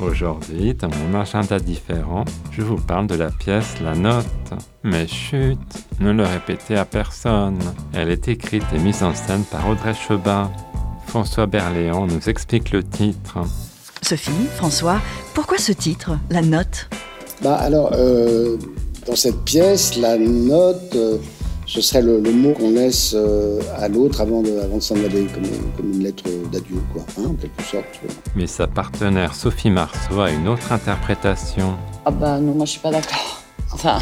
Aujourd'hui, dans mon agenda différent, je vous parle de la pièce La Note. Mais chut, ne le répétez à personne. Elle est écrite et mise en scène par Audrey Chebin. François Berléand nous explique le titre. Sophie, François, pourquoi ce titre, La Note? Bah alors, euh, dans cette pièce, la note, euh, ce serait le, le mot qu'on laisse euh, à l'autre avant de, avant de s'en aller, comme, comme une lettre d'adieu, quoi, hein, en quelque sorte. Mais sa partenaire Sophie Marceau a une autre interprétation. Ah bah non, moi je suis pas d'accord. Enfin,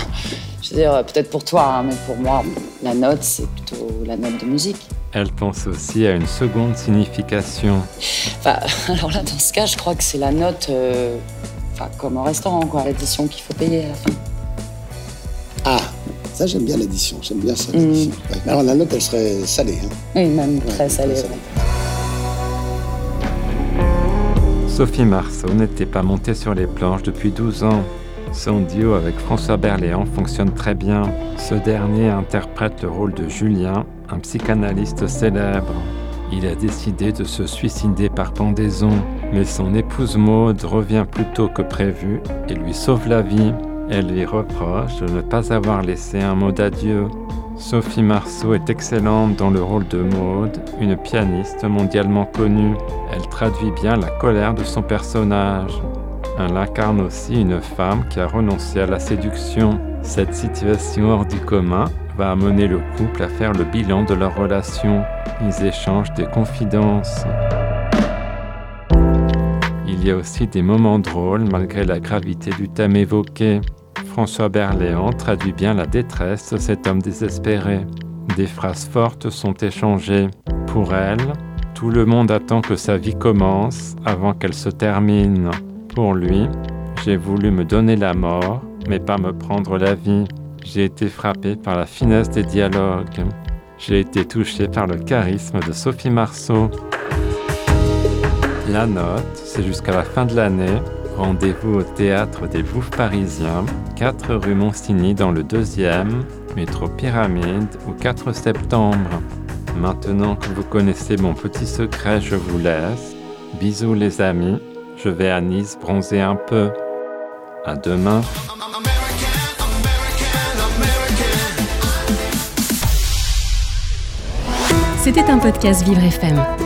je veux dire, euh, peut-être pour toi, hein, mais pour moi, la note, c'est plutôt la note de musique. Elle pense aussi à une seconde signification. Enfin, alors là, dans ce cas, je crois que c'est la note, euh, enfin, comme au restaurant, quoi, l'addition qu'il faut payer à la fin. Ah, ça j'aime bien l'addition, j'aime bien ça. Mm. l'addition. Ouais. Mais alors la note, elle serait salée. Hein. Oui, même très Ouais, salé. très ouais. Sophie Marceau n'était pas montée sur les planches depuis 12 ans. Son duo avec François Berléand fonctionne très bien. Ce dernier interprète le rôle de Julien, un psychanalyste célèbre. Il a décidé de se suicider par pendaison, mais son épouse Maude revient plus tôt que prévu et lui sauve la vie. Elle lui reproche de ne pas avoir laissé un mot d'adieu. Sophie Marceau est excellente dans le rôle de Maude, une pianiste mondialement connue. Elle traduit bien la colère de son personnage. Elle incarne aussi une femme qui a renoncé à la séduction. Cette situation hors du commun va amener le couple à faire le bilan de leur relation. Ils échangent des confidences. Il y a aussi des moments drôles malgré la gravité du thème évoqué. François Berléand traduit bien la détresse de cet homme désespéré. Des phrases fortes sont échangées. Pour elle, tout le monde attend que sa vie commence avant qu'elle se termine. Pour lui, j'ai voulu me donner la mort, mais pas me prendre la vie. J'ai été frappé par la finesse des dialogues. J'ai été touché par le charisme de Sophie Marceau. La note, c'est jusqu'à la fin de l'année. Rendez-vous au théâtre des Bouffes parisiens, 4 rue Monsigny dans le 2e, métro Pyramide ou 4 septembre. Maintenant que vous connaissez mon petit secret, je vous laisse. Bisous les amis, je vais à Nice bronzer un peu. À demain. C'était un podcast Vivre FM.